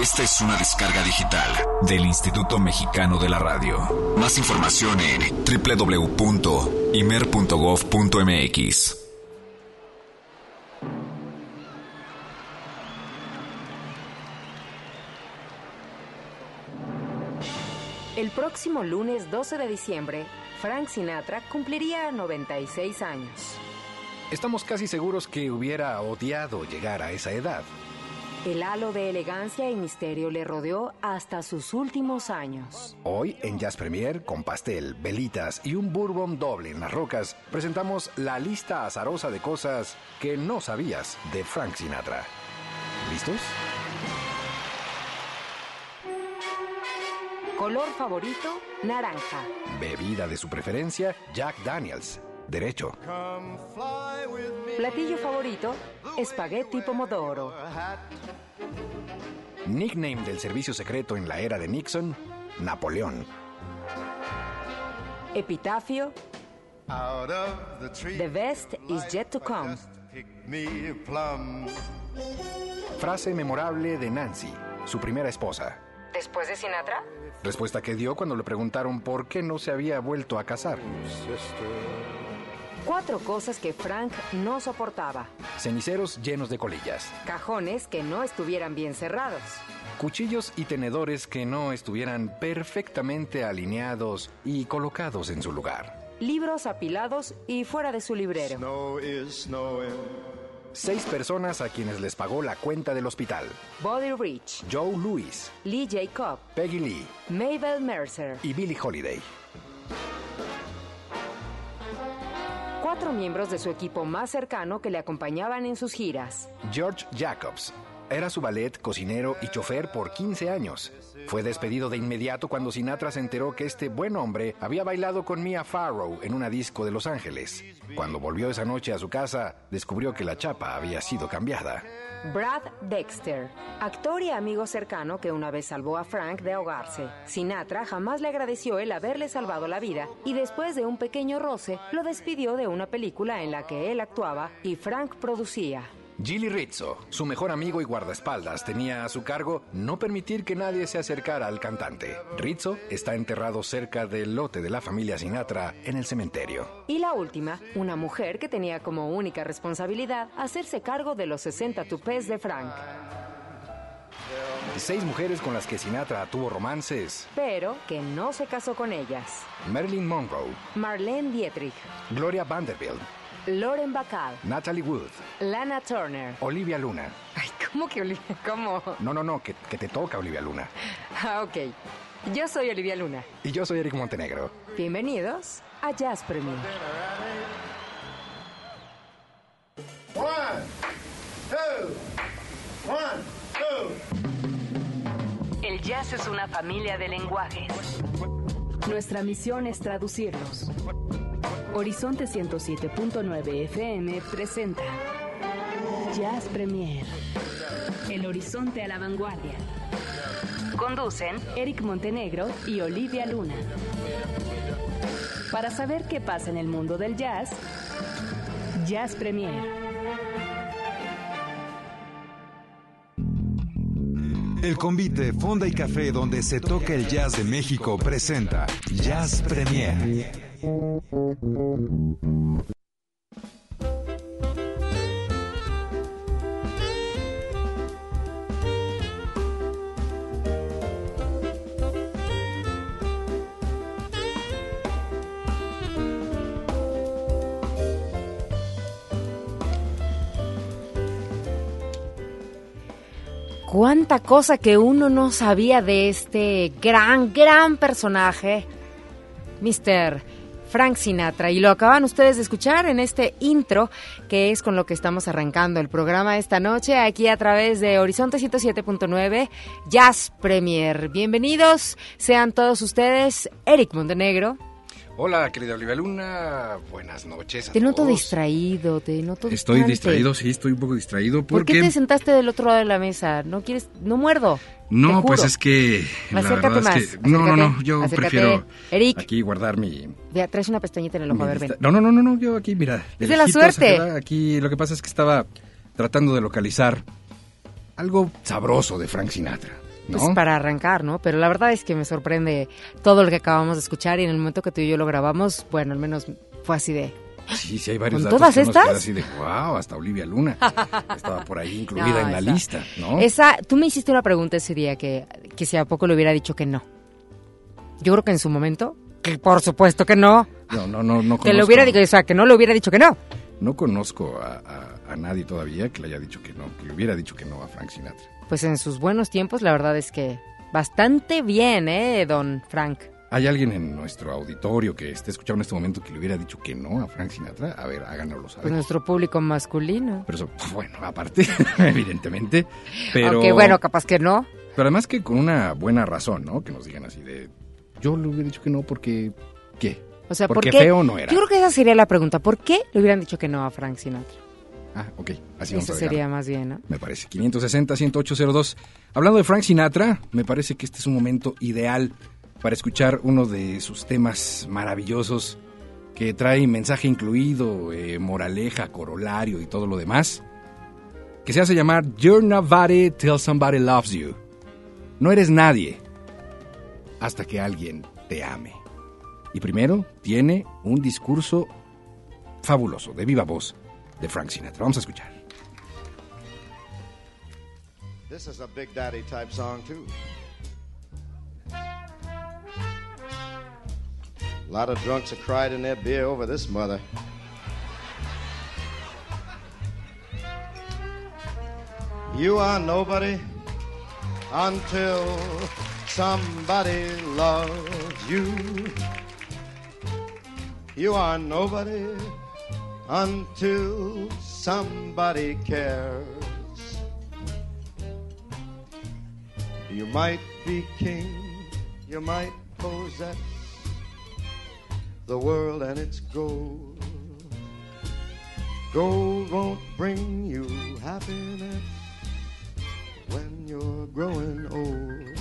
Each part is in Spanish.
Esta es una descarga digital del Instituto Mexicano de la Radio. Más información en www.imer.gov.mx. El próximo lunes 12 de diciembre, Frank Sinatra cumpliría 96 años. Estamos casi seguros que hubiera odiado llegar a esa edad. El halo de elegancia y misterio le rodeó hasta sus últimos años. Hoy en Jazz Premier, con pastel, velitas y un bourbon doble en las rocas, presentamos la lista azarosa de cosas que no sabías de Frank Sinatra. ¿Listos? Color favorito, naranja. Bebida de su preferencia, Jack Daniels. Derecho. Platillo favorito, espagueti pomodoro. Nickname del servicio secreto en la era de Nixon, Napoleón. Epitafio, The best is yet to come. Frase memorable de Nancy, su primera esposa. ¿Después de Sinatra? Respuesta que dio cuando le preguntaron por qué no se había vuelto a casar. Cuatro cosas que Frank no soportaba. Ceniceros llenos de colillas. Cajones que no estuvieran bien cerrados. Cuchillos y tenedores que no estuvieran perfectamente alineados y colocados en su lugar. Libros apilados y fuera de su librero. Snow is snowing. Seis personas a quienes les pagó la cuenta del hospital. Buddy Rich, Joe Louis, Lee Jacob, Peggy Lee Mabel Mercer. y Billie Holiday. Cuatro miembros de su equipo más cercano que le acompañaban en sus giras. George Jacobs. Era su ballet, cocinero y chofer por 15 años. Fue despedido de inmediato cuando Sinatra se enteró que este buen hombre había bailado con Mia Farrow en una disco de Los Ángeles. Cuando volvió esa noche a su casa, descubrió que la chapa había sido cambiada. Brad Dexter, actor y amigo cercano que una vez salvó a Frank de ahogarse. Sinatra jamás le agradeció el haberle salvado la vida y después de un pequeño roce lo despidió de una película en la que él actuaba y Frank producía. Gilly Rizzo, su mejor amigo y guardaespaldas, tenía a su cargo no permitir que nadie se acercara al cantante. Rizzo está enterrado cerca del lote de la familia Sinatra en el cementerio. Y la última, una mujer que tenía como única responsabilidad hacerse cargo de los 60 tupés de Frank, Seis mujeres con las que Sinatra tuvo romances. pero que no se casó con ellas. Marilyn Monroe, Marlene Dietrich, Gloria Vanderbilt, Lauren Bacall, Natalie Wood, Lana Turner. Olivia Luna. Ay, ¿cómo que Olivia? ¿Cómo? No, no, no, que, que te toca Olivia Luna. Ah, ok. Yo soy Olivia Luna. Y yo soy Eric Montenegro. Bienvenidos a Jazz Premier. One, two, one, two. El jazz es una familia de lenguajes. Nuestra misión es traducirlos. Horizonte 107.9 FM presenta Jazz Premier. El horizonte a la vanguardia. Conducen Eric Montenegro y Olivia Luna. Para saber qué pasa en el mundo del jazz, Jazz Premier. El convite Fonda y Café donde se toca el jazz de México presenta Jazz Premier. Cuánta cosa que uno no sabía de este gran, gran personaje, Mr. Frank Sinatra. Y lo acaban ustedes de escuchar en este intro, que es con lo que estamos arrancando el programa esta noche, aquí a través de Horizonte 107.9 Jazz Premier. Bienvenidos sean todos ustedes, Eric Montenegro. Hola, querida Olivia Luna. Buenas noches. a Te noto distraído, te noto Estoy distante. distraído, sí, estoy un poco distraído ¿Por porque... qué te sentaste del otro lado de la mesa? ¿No quieres? No muerdo. no, pues es que... la Acércate verdad más. es que... No, no, no, yo acércate. prefiero Eric, aquí guardar mi... vea, traes una pestañita en el ojo, a ver, ven. No, no, no, no, no, yo aquí, mira. Es de la suerte. Aquí lo que pasa es que estaba tratando de localizar algo sabroso de Frank Sinatra. ¿No? Pues para arrancar, ¿no? Pero la verdad es que me sorprende todo lo que acabamos de escuchar y en el momento que tú y yo lo grabamos, bueno, al menos fue así de... Sí, sí, hay varios ¿Con datos todas que estas? queda así de, wow, hasta Olivia Luna estaba por ahí incluida No, en la esa- lista, ¿no? Esa, tú me hiciste una pregunta ese día que, que si a poco le hubiera dicho que no. Yo creo que en su momento, que por supuesto que no, No, no, no, no que le hubiera dicho, o sea, que no le hubiera dicho que no. No conozco a, a- a nadie todavía que le haya dicho que no, que le hubiera dicho que no a Frank Sinatra. Pues en sus buenos tiempos, la verdad es que bastante bien, ¿eh, don Frank? ¿Hay alguien en nuestro auditorio que esté escuchando en este momento que le hubiera dicho que no a Frank Sinatra? A ver, háganoslo Pues saber. nuestro público masculino. Pero eso, bueno, aparte, evidentemente. Pero, Aunque bueno, capaz que no. pero además que con una buena razón, ¿no? Que nos digan así de, yo le hubiera dicho que no porque, ¿qué? O sea, ¿por Porque qué? feo no era. Yo creo que esa sería la pregunta. ¿Por qué le hubieran dicho que no a Frank Sinatra? Ah, ok, así vamos Eso a dejarlo. sería más bien, ¿no? Me parece. 560-10802. Hablando de Frank Sinatra, me parece que este es un momento ideal para escuchar uno de sus temas maravillosos que trae mensaje incluido, eh, moraleja, corolario y todo lo demás, que se hace llamar You're nobody till somebody loves you. No eres nadie hasta que alguien te ame. Y primero tiene un discurso fabuloso, de viva voz, de Frank Sinatra. Vamos a escuchar. This is a Big Daddy type song, too. A lot of drunks have cried in their beer over this mother. You are nobody until somebody loves you. You are nobody until somebody cares. You might be king, you might possess the world and its gold. Gold won't bring you happiness when you're growing old.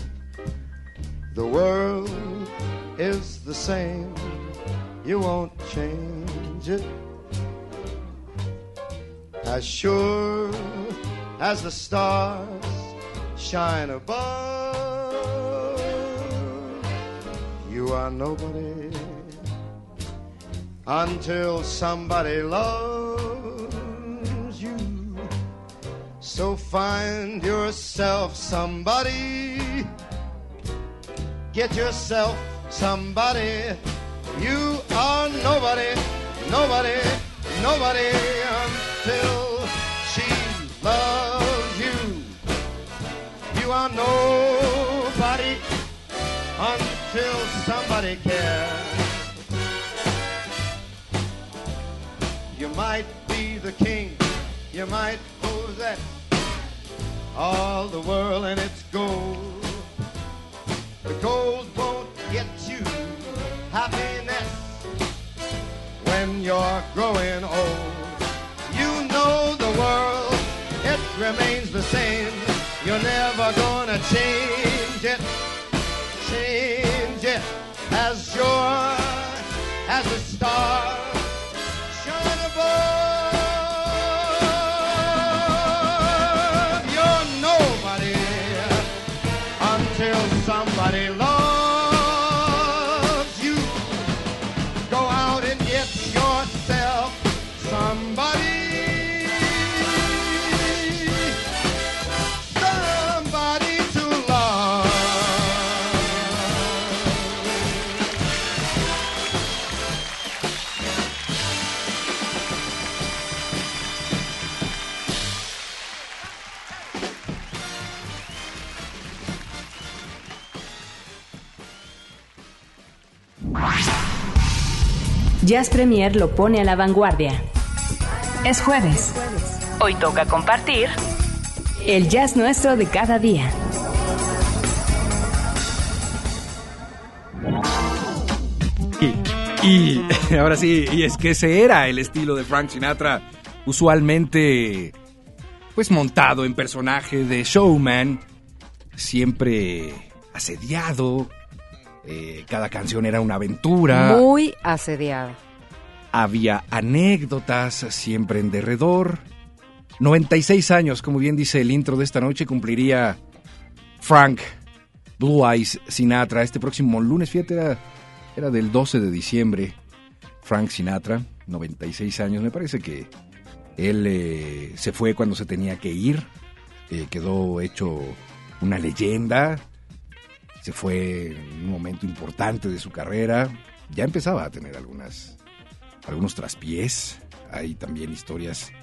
The world is the same, you won't change it. As sure as the stars shine above, you are nobody until somebody loves you. So find yourself somebody. Get yourself somebody. You are nobody, nobody, nobody until she loves you. You are nobody until somebody cares. You might be the king, you might possess all the world and its gold. The gold won't get you happiness when you're growing old. Same. You're never gonna change it, change it as sure as the stars shine above. Jazz Premier lo pone a la vanguardia. Es jueves. Hoy toca compartir el jazz nuestro de cada día. Y, y ahora sí, y es que ese era el estilo de Frank Sinatra, usualmente pues montado en personaje de showman, siempre asediado, eh, cada canción era una aventura, Muy asediada. había anécdotas siempre en derredor. 96 años, como bien dice el intro de esta noche, cumpliría Frank Blue Eyes Sinatra. Este próximo lunes, fíjate, era, era del 12 de diciembre. Frank Sinatra, 96 años. Me parece que él eh, se fue cuando se tenía que ir. Eh, quedó hecho una leyenda. Se fue un momento importante de su carrera. Ya empezaba a tener algunas, algunos traspiés. Hay también historias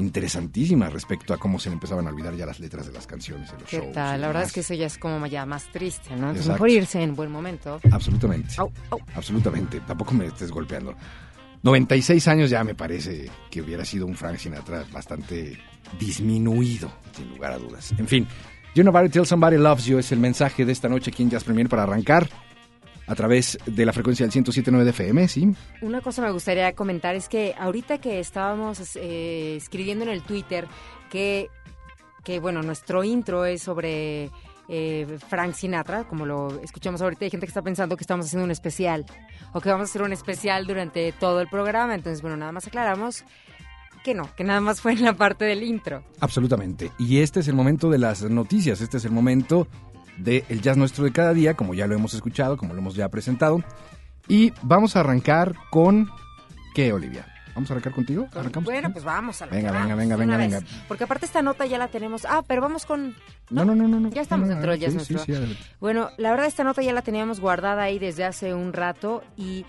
interesantísimas respecto a cómo se le empezaban a olvidar ya las letras de las canciones en los ¿Qué shows. tal? La verdad es que eso ya es como ya más triste, ¿no? Entonces Exacto. mejor irse en buen momento. Absolutamente. Au, au. Absolutamente. Tampoco me estés golpeando. 96 años ya me parece que hubiera sido un Frank Sinatra bastante disminuido, sin lugar a dudas. En fin, You Nobody Tell Somebody Loves You es el mensaje de esta noche aquí en Jazz Premier para arrancar a través de la frecuencia del 107.9 de FM, ¿sí? Una cosa me gustaría comentar es que ahorita que estábamos eh, escribiendo en el Twitter que, que, bueno, nuestro intro es sobre eh, Frank Sinatra, como lo escuchamos ahorita, hay gente que está pensando que estamos haciendo un especial o que vamos a hacer un especial durante todo el programa, entonces, bueno, nada más aclaramos que no, que nada más fue en la parte del intro. Absolutamente. Y este es el momento de las noticias, este es el momento del jazz nuestro de cada día, como ya lo hemos escuchado, como lo hemos ya presentado. Y vamos a arrancar con... ¿Qué, Olivia? ¿Vamos a arrancar contigo? ¿Arrancamos Bueno, contigo? pues vamos a Venga, venga, venga, de venga, venga. Porque aparte esta nota ya la tenemos. Ah, pero vamos con... No, no, no, no. no. Ya estamos No, no, dentro del jazz sí, nuestro. Sí. Bueno, la verdad esta nota ya la teníamos guardada ahí desde hace un rato y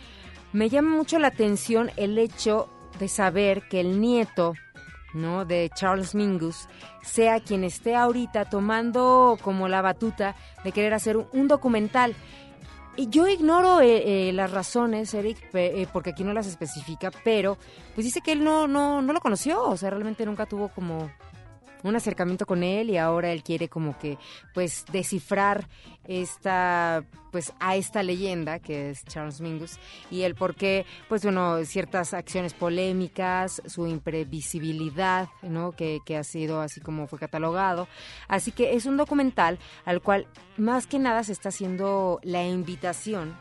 me llama mucho la atención el hecho de saber que el nieto, ¿no? de Charles Mingus sea quien esté ahorita tomando como la batuta de querer hacer un, documental. Y yo ignoro eh, eh, las razones, Eric, eh, porque aquí no las especifica, pero pues dice que él no, no, no lo conoció, o sea, realmente nunca tuvo como un acercamiento con él y ahora él quiere como que pues descifrar esta pues a esta leyenda que es Charles Mingus y el por qué pues bueno ciertas acciones polémicas su imprevisibilidad no que, que ha sido así como fue catalogado. Así que es un documental al cual más que nada se está haciendo la invitación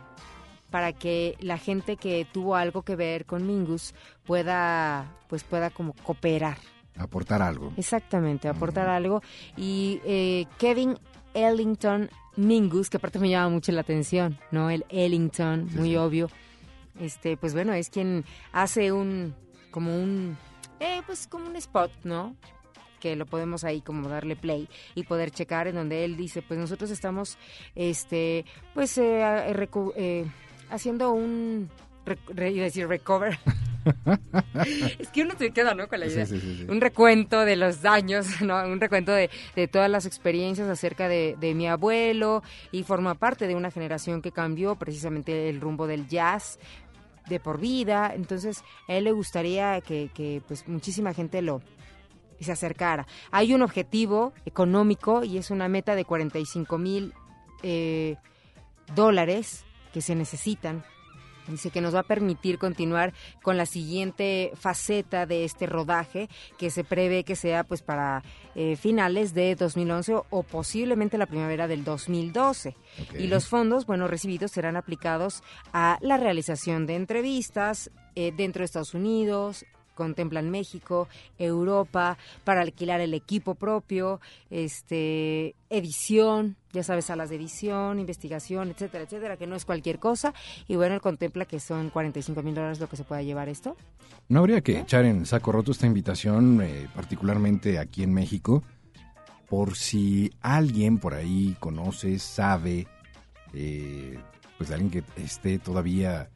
para que la gente que tuvo algo que ver con Mingus pueda pues pueda como cooperar Aportar algo. Exactamente, aportar algo. Y eh, Kevin Ellington Mingus, que aparte me llama mucho la atención, ¿no? El Ellington, muy obvio. Este, pues bueno, es quien hace un, como un, eh, pues como un spot, ¿no? que lo podemos ahí como darle play y poder checar en donde él dice, pues nosotros estamos, este, pues eh, eh, eh, haciendo un, re- re- iba a decir recover. es que uno se queda, ¿no? Con la idea sí, sí, sí. un recuento de los daños, ¿no? un recuento de, de todas las experiencias acerca de, de mi abuelo y forma parte de una generación que cambió precisamente el rumbo del jazz de por vida. Entonces, a él le gustaría que, que, pues muchísima gente lo se acercara. Hay un objetivo económico y es una meta de 45 mil eh, dólares que se necesitan Dice que nos va a permitir continuar con la siguiente faceta de este rodaje, que se prevé que sea pues para eh, finales de 2011 o, posiblemente la primavera del 2012. Ok. Y los fondos, bueno, recibidos serán aplicados a la realización de entrevistas eh, dentro de Estados Unidos, contemplan México, Europa, para alquilar el equipo propio, este, edición, ya sabes, salas de edición, investigación, etcétera, etcétera, que no es cualquier cosa. Y bueno, él contempla que son 45 mil dólares lo que se pueda llevar esto. No habría que echar en saco roto esta invitación, eh, particularmente aquí en México, por si alguien por ahí conoce, sabe, eh, pues alguien que esté todavía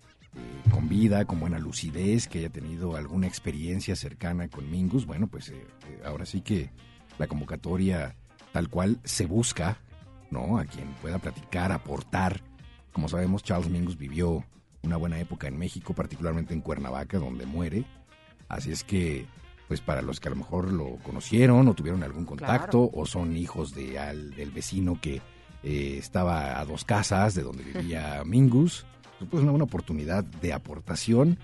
con vida, con buena lucidez, que haya tenido alguna experiencia cercana con Mingus, bueno, pues eh, eh, ahora sí que la convocatoria tal cual se busca, ¿no? A quien pueda platicar, aportar. Como sabemos, Charles Mingus vivió una buena época en México, particularmente en Cuernavaca, donde muere. Así es que, pues para los que a lo mejor lo conocieron o tuvieron algún contacto o son hijos de al- del vecino que eh, estaba a dos casas de donde vivía Mingus, pues es una buena oportunidad de aportación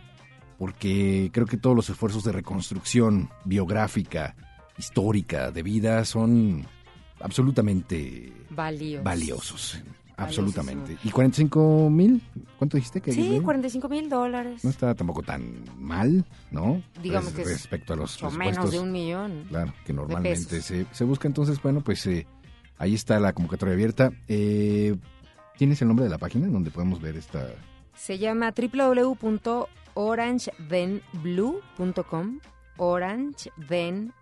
porque creo que todos los esfuerzos de reconstrucción biográfica, histórica, de vida son absolutamente Valiosos. valiosos. Absolutamente. ¿Y 45 mil? ¿Cuánto dijiste que Sí, iba? 45 mil dólares. No está tampoco tan mal, ¿no? Digamos Res- que es respecto a los Mucho menos de un millón. Claro, que normalmente se, se busca entonces, bueno, pues eh, Ahí está la convocatoria abierta. Eh, ¿Tienes el nombre de la página donde podemos ver esta? Se llama www.orangedenblue.com orangedenblue.com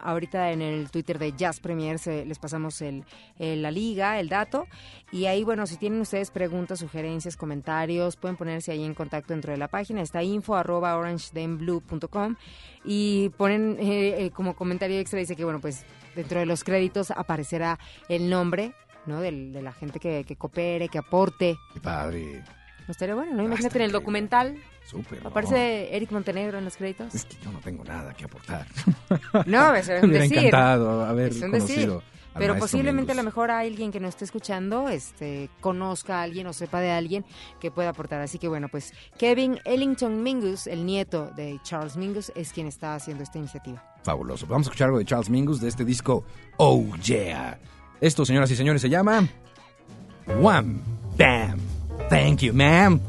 Ahorita en el Twitter de Jazz Premier se, les pasamos el, la liga, el dato. Y ahí, bueno, si tienen ustedes preguntas, sugerencias, comentarios, pueden ponerse ahí en contacto dentro de la página. Está info arroba y ponen eh, eh, como comentario extra, dice que, bueno, pues dentro de los créditos aparecerá el nombre. ¿No? Del- de la gente que, que coopere, que aporte. Qué padre. Estaría bueno, ¿no? Ah, Imagínate en el documental. Súper. ¿no? Aparece Eric Montenegro en los créditos. Es que yo no tengo nada que aportar. No, es Me un hubiera decir. encantado haber Es un conocido decir. Pero posiblemente a lo mejor alguien que nos esté escuchando este, conozca a alguien o sepa de alguien que pueda aportar. Así que bueno, pues Kevin Ellington Mingus, el nieto de Charles Mingus, es quien está haciendo esta iniciativa. Fabuloso. Vamos a escuchar algo de Charles Mingus de este disco Oh Yeah. Esto, señoras y señores, se llama Wham Bam. Thank you, ma'am.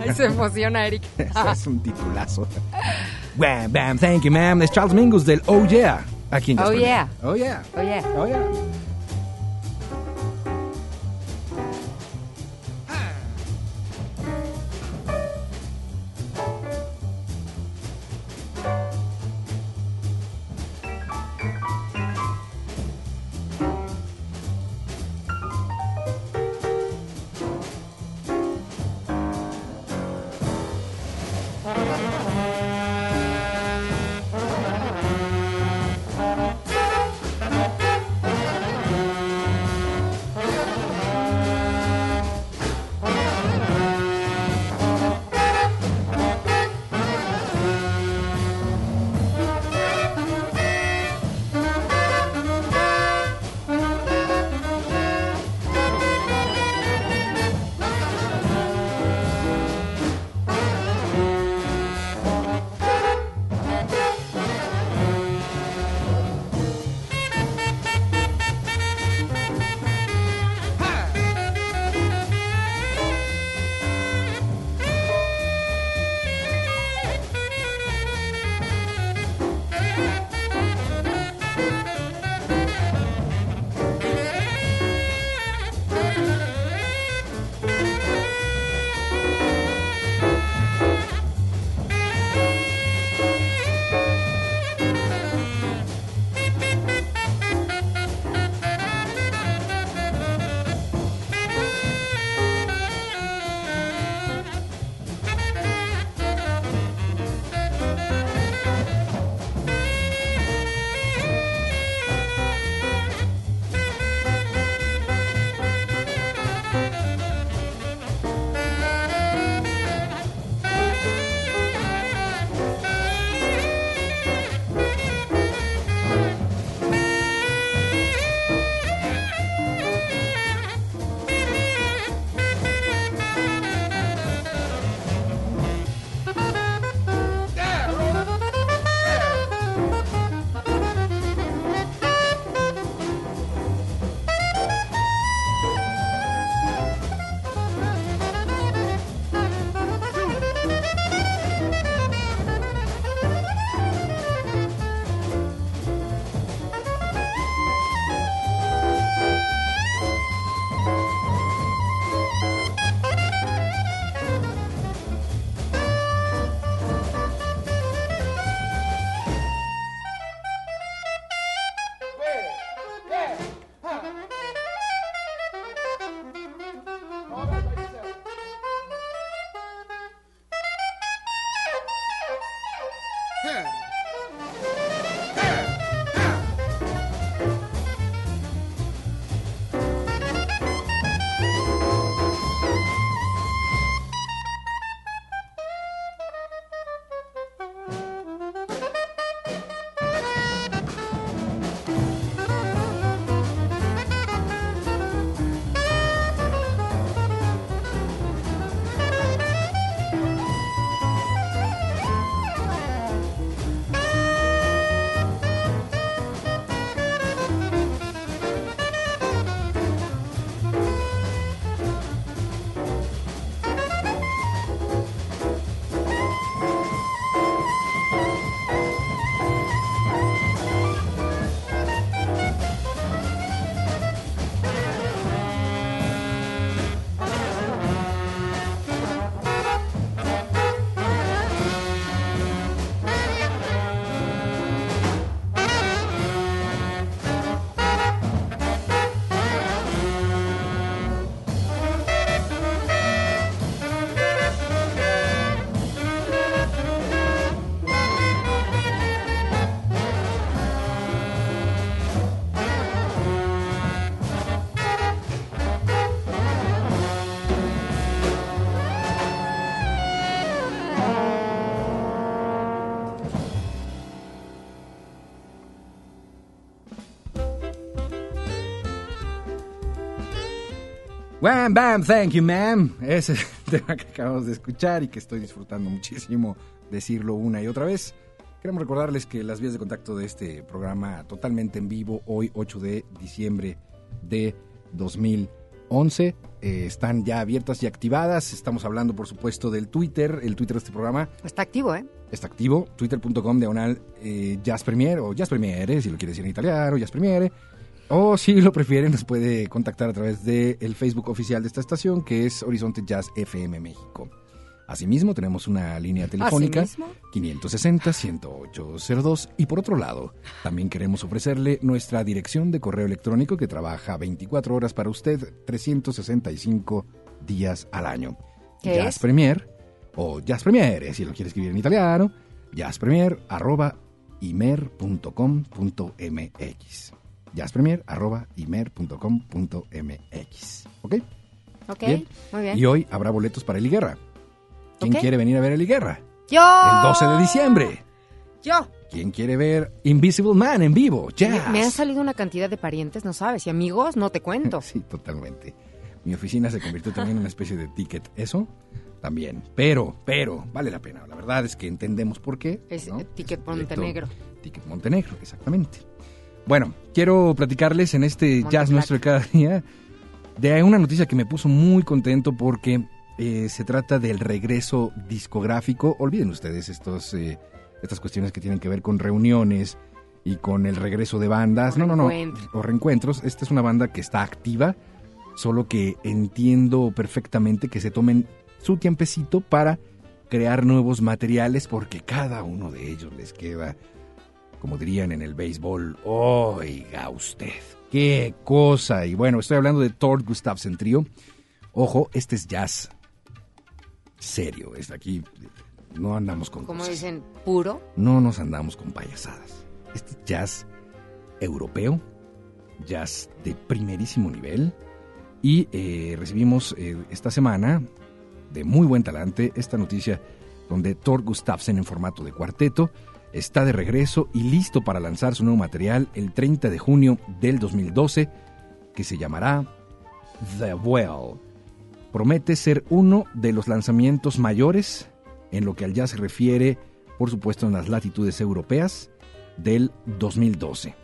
Ahí se emociona Eric. Ese es un titulazo. Wham Bam. Thank you, ma'am. Es Charles Mingus del Oh Yeah. Aquí en Oh, yeah. Oh yeah. Oye, Oh yeah. Wham, bam, thank you, ma'am. Ese es el tema que acabamos de escuchar y que estoy disfrutando muchísimo decirlo una y otra vez. Queremos recordarles que las vías de contacto de este programa totalmente en vivo, hoy 8 de diciembre de 2011, eh, están ya abiertas y activadas. Estamos hablando, por supuesto, del Twitter. El Twitter de este programa Está activo, ¿eh? está activo, twitter.com diagonal eh, Jazz Premier o Jazz Premiere, si lo quiere decir en italiano, Jazz Premiere. O si lo prefieren, nos puede contactar a través del Facebook oficial de esta estación, que es Horizonte Jazz FM México. Asimismo, tenemos una línea telefónica ¿Asimismo? 560-10802. Y por otro lado, también queremos ofrecerle nuestra dirección de correo electrónico que trabaja 24 horas para usted, 365 días al año. ¿Qué Jazz es? Premier o Jazz Premiere, si lo quiere escribir en italiano, jazzpremier arroba imer.com.mx. Jazzpremier arroba imer.com.mx. ¿Ok? Ok, Bien. muy bien. Y hoy habrá boletos para Eli Guerra. ¿Quién Ok. quiere venir a ver a Eli Guerra? ¡Yo! El 12 de diciembre. ¡Yo! ¿Quién quiere ver Invisible Man en vivo? Me, Jazz. me han salido una cantidad de parientes, no sabes, y amigos, no te cuento. Sí, totalmente. Mi oficina se convirtió también en una especie de ticket. Eso también. Pero, pero, vale la pena. La verdad es que entendemos por qué. Es, ¿no? Ticket proyecto- Montenegro. Ticket Montenegro, exactamente. Bueno, quiero platicarles en este jazz nuestro de cada día de una noticia que me puso muy contento porque eh, se trata del regreso discográfico. Olviden ustedes estos, eh, estas cuestiones que tienen que ver con reuniones y con el regreso de bandas. O no, no, no. O reencuentros. Esta es una banda que está activa, solo que entiendo perfectamente que se tomen su tiempecito para crear nuevos materiales porque cada uno de ellos les queda como dirían en el béisbol, oiga usted, qué cosa. Y bueno, estoy hablando de Thor Gustafsson Trio. Ojo, este es jazz serio. Es aquí, no andamos con Como dicen, puro. No nos andamos con payasadas. Este es jazz europeo, jazz de primerísimo nivel. Y eh, recibimos eh, esta semana, de muy buen talante, esta noticia donde Thor Gustafsson en formato de cuarteto está de regreso y listo para lanzar su nuevo material el 30 de junio del 2012, que se llamará The Well. Promete ser uno de los lanzamientos mayores en lo que al jazz se refiere, por supuesto en las latitudes europeas, del 2012.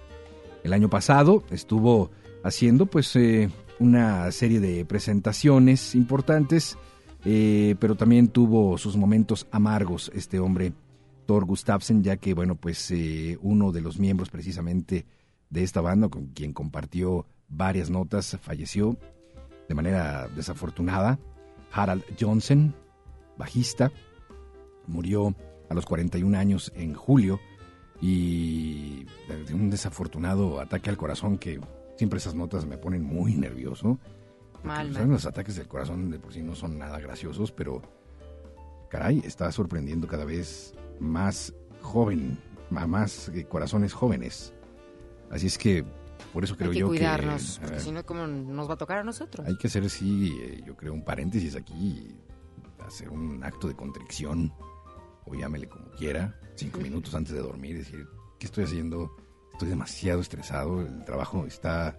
El año pasado estuvo haciendo pues eh, una serie de presentaciones importantes, eh, pero también tuvo sus momentos amargos este hombre, Thor Gustafsson, ya que bueno pues eh, uno de los miembros precisamente de esta banda con quien compartió varias notas falleció de manera desafortunada. Harald Johnson, bajista, murió a los 41 años en julio y de un desafortunado ataque al corazón que siempre esas notas me ponen muy nervioso. Mal, pues. Los ataques del corazón de por sí no son nada graciosos, pero caray, está sorprendiendo cada vez más joven, a más eh, corazones jóvenes. Así es que por eso creo Hay que yo cuidarnos, que porque si no, ¿cómo nos va a tocar a nosotros? hay que hacer, sí, eh, yo creo, un paréntesis aquí, hacer un acto de contrición, o llámele como quiera, cinco minutos antes de dormir, decir, ¿qué estoy haciendo? Estoy demasiado estresado, el trabajo está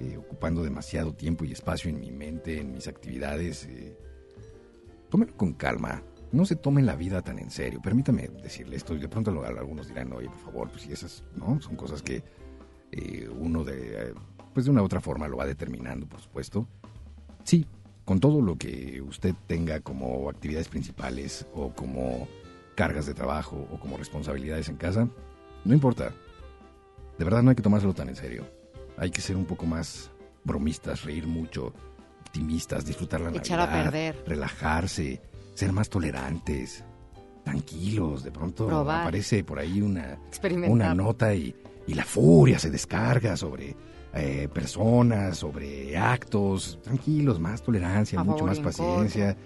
eh, ocupando demasiado tiempo y espacio en mi mente, en mis actividades. Eh. Tómenlo con calma, no se tomen la vida tan en serio. Permítame decirle esto, y de pronto algunos dirán, oye, por favor, pues si esas, ¿no? Son cosas que eh, uno de, eh, pues de una u otra forma lo va determinando, por supuesto. Sí, con todo lo que usted tenga como actividades principales o como cargas de trabajo o como responsabilidades en casa, no importa. De verdad no hay que tomárselo tan en serio. Hay que ser un poco más bromistas, reír mucho, optimistas, disfrutar la Echar a Navidad, perder. relajarse, ser más tolerantes, tranquilos. De pronto Probar. aparece por ahí una, una nota y, y la furia se descarga sobre eh, personas, sobre actos. Tranquilos, más tolerancia, A mucho favor más paciencia.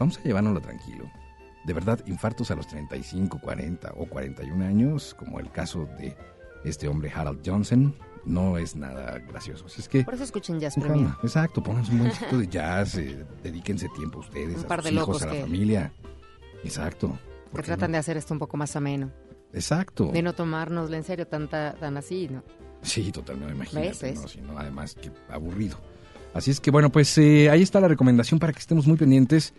Vamos a llevárnoslo tranquilo. De verdad, infartos a los 35, 40 o 41 años, como el caso de este hombre Harold Johnson, no es nada gracioso. Así es que... Por eso escuchen Jazz calma, Exacto, pónganse un buen de jazz, eh, dedíquense tiempo a ustedes, Un a par sus de hijos, locos a la que- familia. Exacto. Que ¿Por qué tratan de hacer esto un poco más ameno. Exacto. De no tomárnoslo en serio tanta, tan así, ¿no? Sí, totalmente, imagínate, ¿Ves? ¿Ves? ¿no? Además, que aburrido. Así es que bueno, pues eh, ahí está la recomendación para que estemos muy pendientes.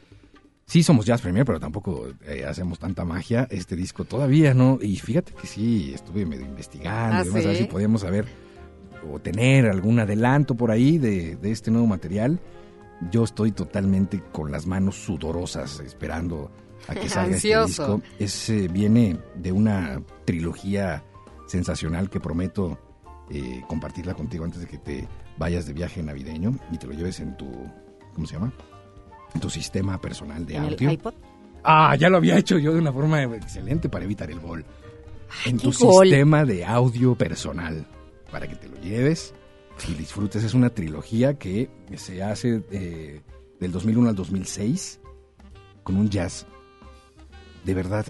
Sí somos Jazz Premier, pero tampoco eh, hacemos tanta magia. Este disco todavía no. Y fíjate que sí, estuve medio investigando ¿Ah, y demás, a ver sí? si podíamos saber o tener algún adelanto por ahí de, de este nuevo material. Yo estoy totalmente con las manos sudorosas esperando a que salga este disco. Es, eh, viene de una trilogía sensacional que prometo eh, compartirla contigo antes de que te vayas de viaje navideño y te lo lleves en tu, ¿cómo se llama? En tu sistema personal de En audio. el iPod. Ah, ya lo había hecho yo de una forma excelente para evitar el gol. en tu gol. sistema de audio personal, para que te lo lleves y disfrutes. Es una trilogía que se hace eh, del 2001 al 2006 con un jazz de verdad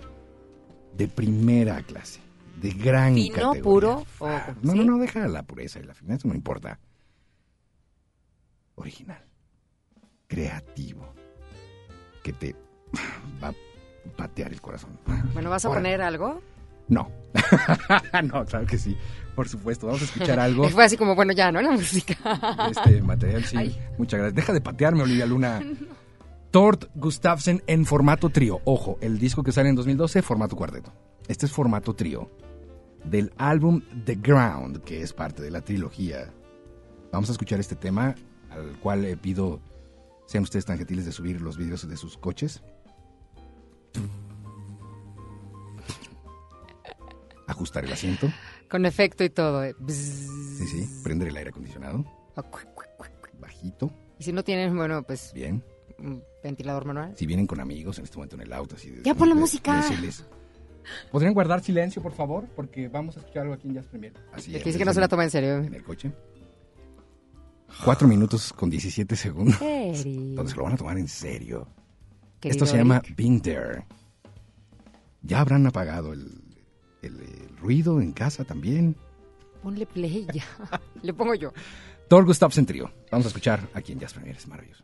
de primera clase, de gran Fino, categoría. puro, o- Ah, no, ¿sí? no, no, deja la pureza y la fineza, no importa. Original, creativo, que te va a patear el corazón. Bueno, ¿vas a Ahora, poner algo? No. no, claro que sí. Por supuesto. Vamos a escuchar algo Fue así como, bueno, ya, ¿no? La música. este material. Sí, Ay. muchas gracias. Deja de patearme, Olivia Luna. Tort Gustafsson en formato trío. Ojo, el disco que sale en 2012, formato cuarteto. Este es formato trío. Del álbum The Ground, que es parte de la trilogía. Vamos a escuchar este tema, al cual le pido sean ustedes tan gentiles de subir los vídeos de sus coches. Ajustar el asiento. Con efecto y todo. eh. Sí, sí. Prender el aire acondicionado. Ah. Bajito. Y si no tienes, bueno, pues Bien. un ventilador manual. Si vienen con amigos en este momento en el auto, así de- Ya pon la de- música. decirles, ¿Podrían guardar silencio, por favor? Porque vamos a escuchar algo aquí en Jazz Premier. Así es, que dice que no se la toma en serio. En el coche. Cuatro minutos con 17 segundos. Se lo van a tomar en serio. querido Esto se llama Eric. Being There. Ya habrán apagado el, el- el ruido en casa también. Ponle play ya. Le pongo yo. Thor Gustafsson Trio. Vamos a escuchar aquí en Jazz Premier. Es maravilloso.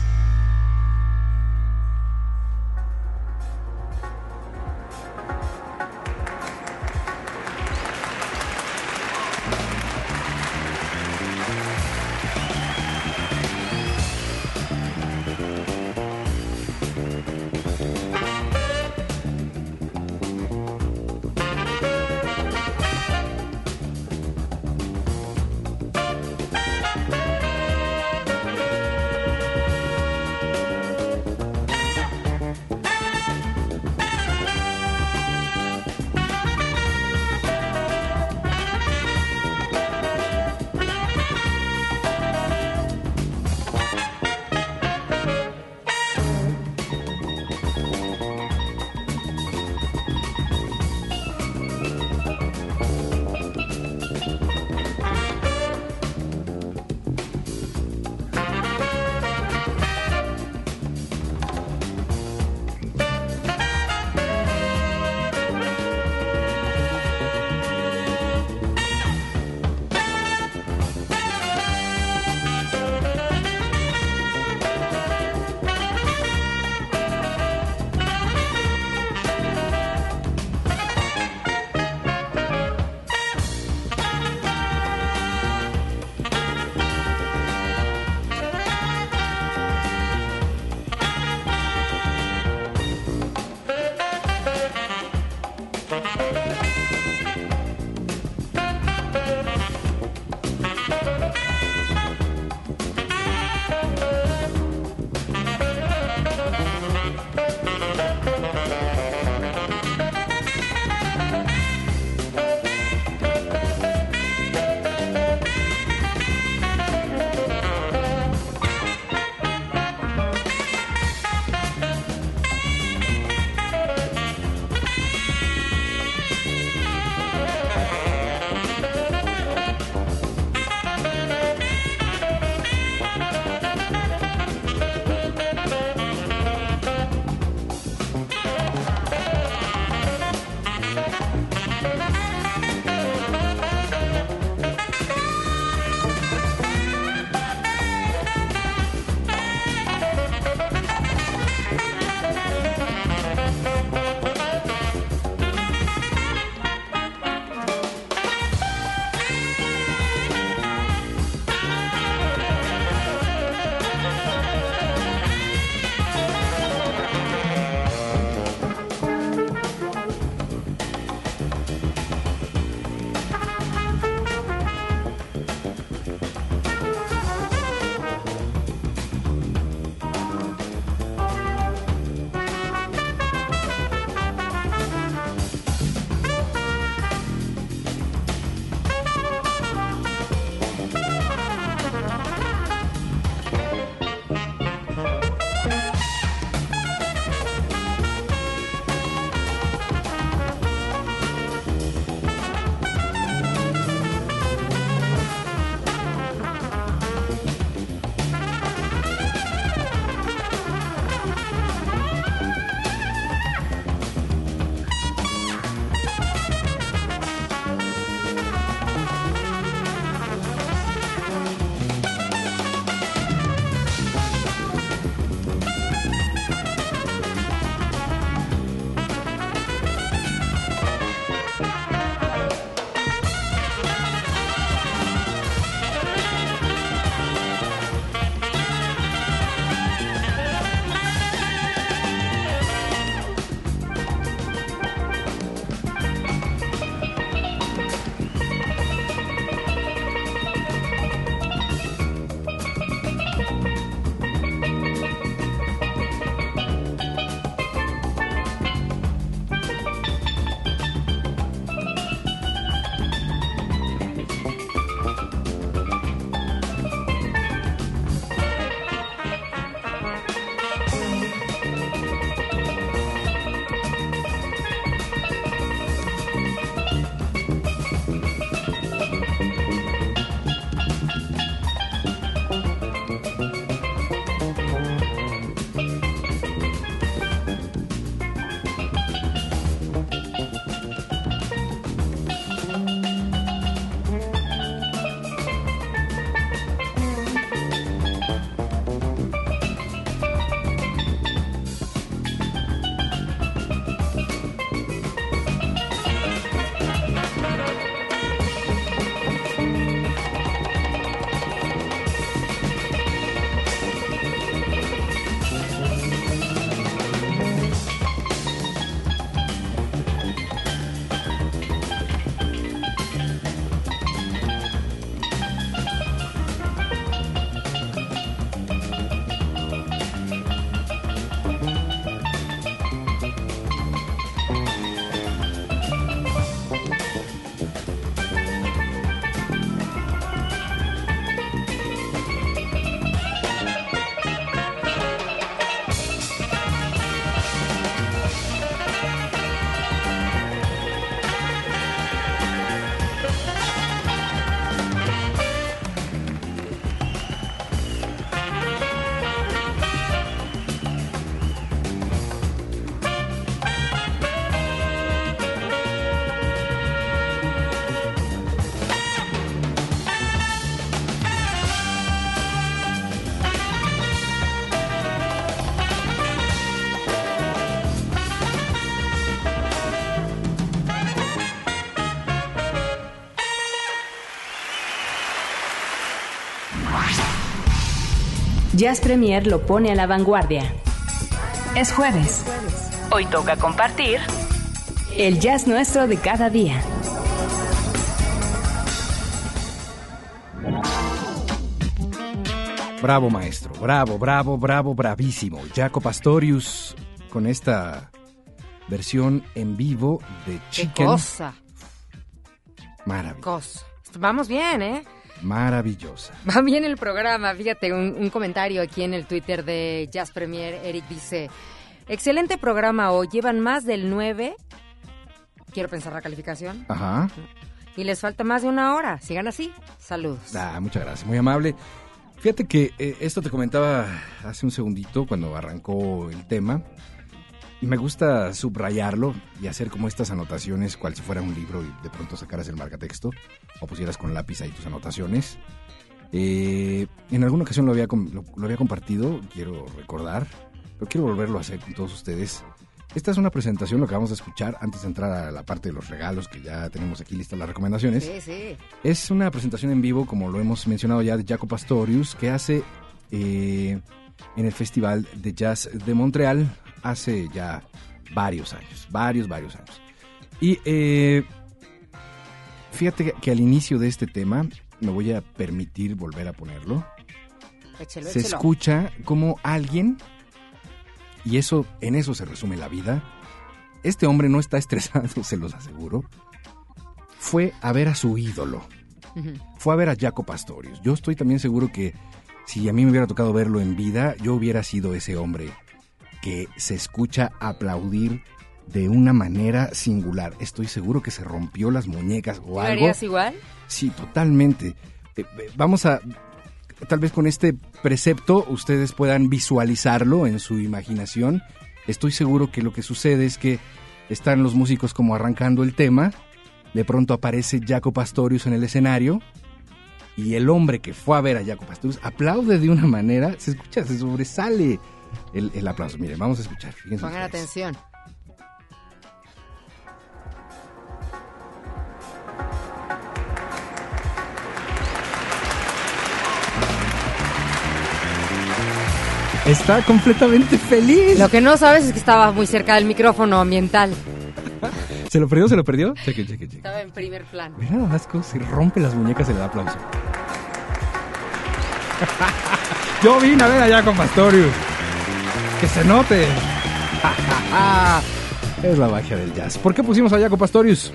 Jazz Premier lo pone a la vanguardia. Es jueves. Hoy toca compartir el jazz nuestro de cada día. Bravo, maestro. Bravo, bravo, bravo, bravísimo. Jaco Pastorius con esta versión en vivo de ¡Qué Chicken. cosa! Maravillosa. Cosa. Vamos bien, ¿eh? Maravillosa. Va bien el programa. Fíjate, un, un comentario aquí en el Twitter de Jazz Premier. Eric dice, excelente programa hoy. Llevan más del 9. Quiero pensar la calificación. Ajá. Y les falta más de una hora. Sigan así. Saludos. Ah, muchas gracias, muy amable. Fíjate que eh, esto te comentaba hace un segundito cuando arrancó el tema. Me gusta subrayarlo y hacer como estas anotaciones, cual si fuera un libro y de pronto sacaras el marcatexto o pusieras con lápiz ahí tus anotaciones. Eh, en alguna ocasión lo había, lo había compartido, quiero recordar, pero quiero volverlo a hacer con todos ustedes. Esta es una presentación, lo que vamos a escuchar antes de entrar a la parte de los regalos, que ya tenemos aquí listas las recomendaciones. Sí, sí. Es una presentación en vivo, como lo hemos mencionado ya, de Jaco Pastorius, que hace eh, en el Festival de Jazz de Montreal hace ya varios años, varios, varios años. Y eh, fíjate que, al inicio de este tema, me voy a permitir volver a ponerlo, Échelo, se échelo. escucha como alguien, y eso, en eso se resume la vida, este hombre no está estresado, se los aseguro, fue a ver a su ídolo fue a ver a Jaco Pastorius. Yo estoy también seguro que si a mí me hubiera tocado verlo en vida, yo hubiera sido ese hombre que se escucha aplaudir de una manera singular. Estoy seguro que se rompió las muñecas o ¿Lo algo. harías igual? Sí, totalmente. Eh, eh, vamos a, tal vez con este precepto ustedes puedan visualizarlo en su imaginación. Estoy seguro que lo que sucede es que están los músicos como arrancando el tema, de pronto aparece Jaco Pastorius en el escenario y el hombre que fue a ver a Jaco Pastorius aplaude de una manera, se escucha, se sobresale el, el aplauso. Miren, vamos a escuchar. fíjense Pongan ustedes. atención. Está completamente feliz. Lo que no sabes es que estaba muy cerca del micrófono ambiental. ¿Se lo perdió? ¿Se lo perdió? Cheque, cheque, cheque. Estaba en primer plano. Mira nada más se rompe las muñecas y le da aplauso. Yo vine a ver allá con Pastorius. Que se note. es la magia del jazz. ¿Por qué pusimos a Jaco Pastorius?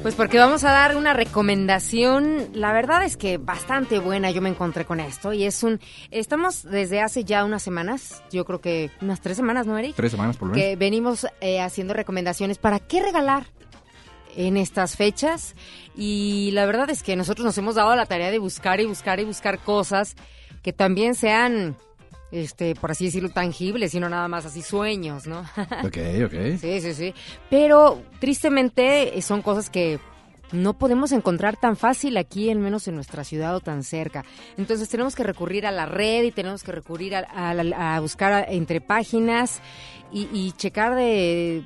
Pues porque vamos a dar una recomendación, la verdad es que bastante buena yo me encontré con esto y es un, estamos desde hace ya unas semanas, yo creo que unas tres semanas, ¿no, Eric? Tres semanas por lo menos. Que venimos eh, haciendo recomendaciones para qué regalar en estas fechas y la verdad es que nosotros nos hemos dado la tarea de buscar y buscar y buscar cosas que también sean, este, por así decirlo, tangibles y no nada más así sueños, ¿no? Ok, ok. Sí, sí, sí. Pero tristemente eh, son cosas que no podemos encontrar tan fácil aquí, al menos en nuestra ciudad o tan cerca. Entonces tenemos que recurrir a la red y tenemos que recurrir a, a buscar entre páginas y, y checar de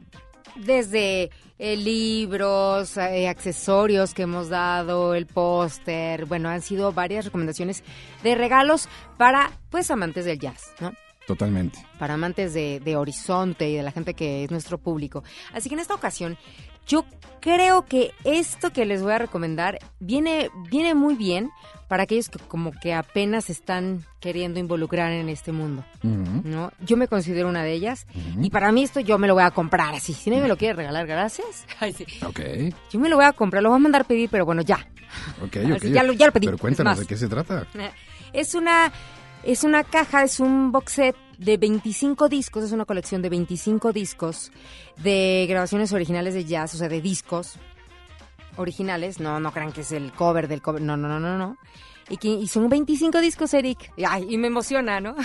desde eh, libros, eh, accesorios que hemos dado, el póster. Bueno, han sido varias recomendaciones de regalos para pues amantes del jazz, ¿no? Totalmente. para amantes de, de Horizonte y de la gente que es nuestro público. Así que en esta ocasión, yo creo que esto que les voy a recomendar viene, viene muy bien para aquellos que como que apenas están queriendo involucrar en este mundo. ¿no? Yo me considero una de ellas y para mí esto yo me lo voy a comprar así. Si nadie me lo quiere regalar, gracias. Ay, sí. Ok, Yo me lo voy a comprar, lo voy a mandar pedir, pero bueno, ya. ok, Así, ok. ya lo- ya lo pedí, Pero cuéntanos de qué se trata. Es una, es una caja, es un box set de 25 discos, es una colección de 25 discos de grabaciones originales de jazz, o sea, de discos originales. No, no crean que es el cover del cover, no, no, no, no, no. Y, que, y son 25 discos, Eric. Ay, y me emociona, ¿no?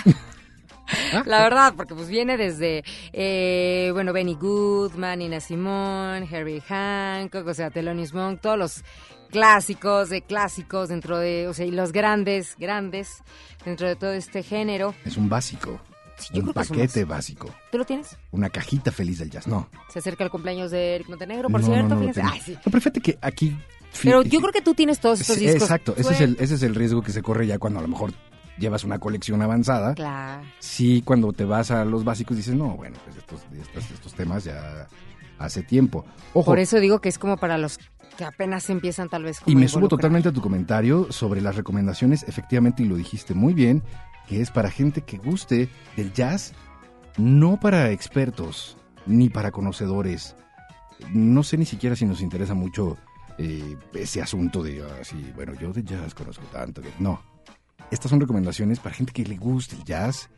La verdad, porque pues viene desde, eh, bueno, Benny Goodman, Nina Simone, Harry Hancock, o sea, Thelonious Monk, todos los clásicos de clásicos dentro de, o sea, y los grandes, grandes dentro de todo este género. Es un básico. Sí, yo un creo que paquete básico. ¿Tú lo tienes? Una cajita feliz del jazz. No. Se acerca el cumpleaños de Eric Montenegro, por No, cierto, no, no fíjense. sí. No, pero fíjate que aquí Pero yo creo que tú tienes todos estos discos. Exacto, ese es, el, ese es el riesgo que se corre ya cuando a lo mejor llevas una colección avanzada. Claro. Sí, cuando te vas a los básicos dices, no, bueno, pues estos, estos, estos temas ya hace tiempo. Ojo, Por eso digo que es como para los que apenas empiezan tal vez como y me subo totalmente a tu comentario sobre las recomendaciones, efectivamente, y lo dijiste muy bien, que es para gente que guste del jazz, no para expertos, ni para conocedores. No sé ni siquiera si nos interesa mucho eh, ese asunto de, ah, sí, bueno, yo de jazz conozco tanto. que- No, estas son recomendaciones para gente que le guste el jazz,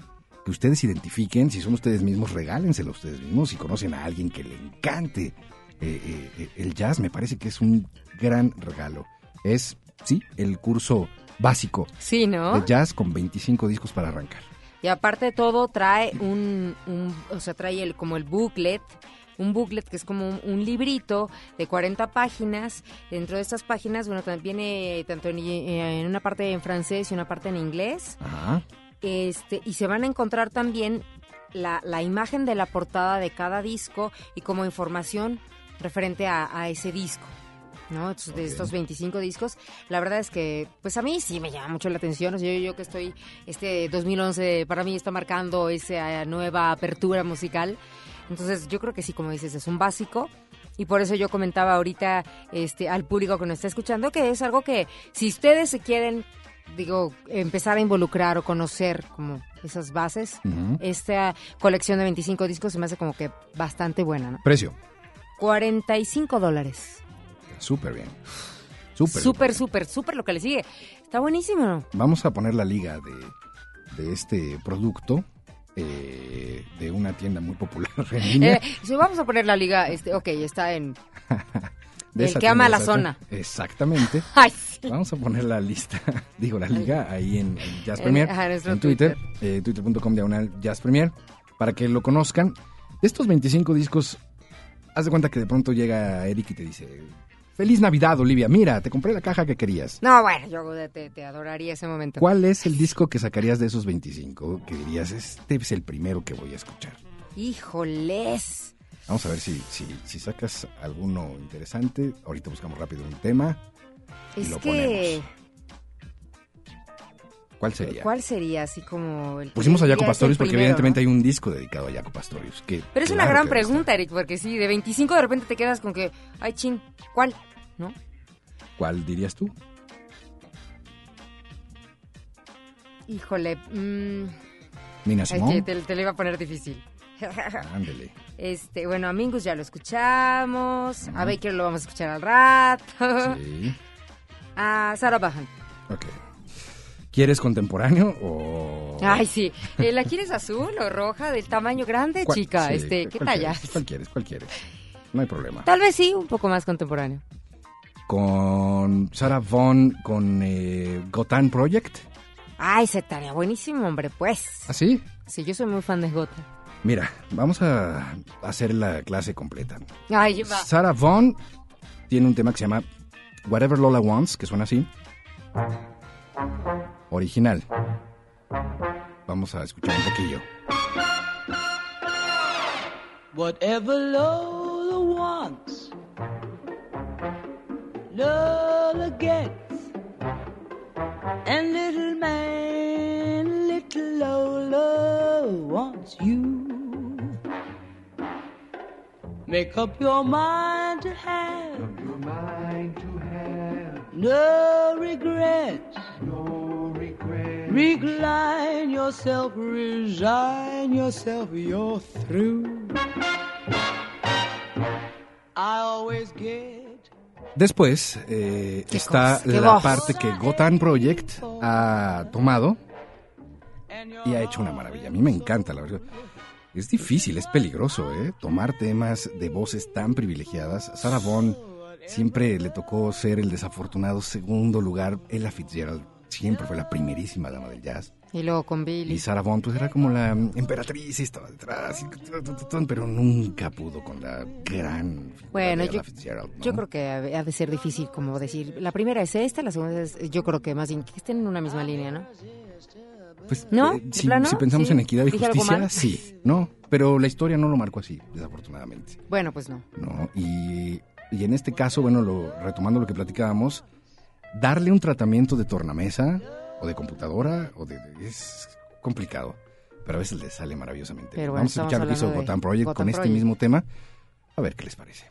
que ustedes identifiquen, si son ustedes mismos, regálenselo a ustedes mismos, si conocen a alguien que le encante eh, eh, el jazz, me parece que es un gran regalo. Es, sí, el curso básico Sí, ¿no? de jazz con 25 discos para arrancar. Y aparte de todo, trae un, un- o sea, trae el, como el booklet, un booklet que es como un, un librito de 40 páginas. Dentro de estas páginas, bueno, también viene tanto en, en una parte en francés y una parte en inglés. Ajá. Este, y se van a encontrar también la, la imagen de la portada de cada disco y como información referente a, a ese disco. ¿No? Entonces, De estos 25 discos, la verdad es que, pues a mí sí me llama mucho la atención. O sea, yo, yo que estoy, este 2011 para mí está marcando esa nueva apertura musical. Entonces, yo creo que sí, como dices, es un básico. Y por eso yo comentaba ahorita este, al público que nos está escuchando que es algo que si ustedes se quieren, digo, empezar a involucrar o conocer como esas bases, esta colección de 25 discos se me hace como que bastante buena, ¿no? Precio, 45 dólares. Súper bien. Súper. Súper, súper, súper lo que le sigue. Está buenísimo, ¿no? Vamos a poner la liga de, de este producto eh, de una tienda muy popular en línea. Eh, si vamos a poner la liga, este, ok, está en... de el que ama la zona. Exactamente. Ay, sí. Vamos a poner la lista, digo la liga, ahí en, en Jazz Premier, en Twitter, eh, twitter.com diagonal Jazz Premier, para que lo conozcan. De estos 25 discos, haz de cuenta que de pronto llega Eric y te dice, Feliz Navidad, Olivia, mira, te compré la caja que querías. No, bueno, yo te, te adoraría ese momento. ¿Cuál es el disco que sacarías de esos 25 que dirías, este es el primero que voy a escuchar? Híjoles. Vamos a ver si, si, si sacas alguno interesante. Ahorita buscamos rápido un tema. Y Es lo que... ¿Cuál sería? ¿Cuál sería así como el Pusimos a Jaco Pastorius porque primero, evidentemente ¿no? hay un disco dedicado a Jaco Pastorius. Que, Pero es una gran pregunta, Eric, porque sí, de 25 de repente te quedas con que, ay, chin, ¿cuál? ¿No? ¿Cuál dirías tú? Híjole, mm, ay, Simone. que te, te lo iba a poner difícil. Ándele. Este, bueno, a Mingus ya lo escuchamos, a Baker lo vamos a escuchar al rato, Sí. a Sarah Bahan. Ok. ¿Quieres contemporáneo o...? Ay, sí. Eh, ¿La quieres azul o roja, del tamaño grande, ¿Cuál- chica? sí, este, ¿Qué ¿cuál talla? ¿Cuál quieres? ¿Cuál quieres? No hay problema. Tal vez sí, un poco más contemporáneo. Con Sarah Vaughan, con eh, Gotan Project. Ay, se estaría buenísimo, hombre, pues. ¿Ah, sí? Sí, yo soy muy fan de Gota. Mira, vamos a hacer la clase completa. Ay, va. Sarah Vaughan tiene un tema que se llama Whatever Lola Wants, que suena así. Original. Vamos a escuchar un poquillo. Whatever Lola wants, Lola gets. And little man, little Lola wants you. Make up your mind to have. No regrets. No regrets. Recline yourself, resign yourself, you're through. I always get. Después eh, está cosa, la voz. parte que Gotan Project ha tomado y ha hecho una maravilla. A mí me encanta, la verdad. Es difícil, es peligroso, ¿eh? Tomar temas de voces tan privilegiadas. Sarah Vaughan siempre le tocó ser el desafortunado segundo lugar. Ella Fitzgerald siempre fue la primerísima dama del jazz. Y luego con Y Billy. Sarah Vaughan pues era como la emperatriz y estaba detrás, y pero nunca pudo con la gran Bueno, yo, Ella Fitzgerald. ¿no? yo creo que ha de ser difícil como decir, la primera es esta, la segunda es, yo creo que más bien que estén en una misma línea, ¿no? Pues, ¿No? eh, ¿De si, pensamos ¿Sí? en equidad y ¿Dije algo justicia, sí, no, pero la historia no lo marcó así, desafortunadamente, Bueno, pues no. ¿no? Y y en este caso, bueno, lo, retomando lo que platicábamos, darle un tratamiento de tornamesa o de computadora o de, es complicado, pero a veces le sale maravillosamente. Vamos a escuchar lo que hizo Gotham Project con este mismo tema, a ver qué les parece.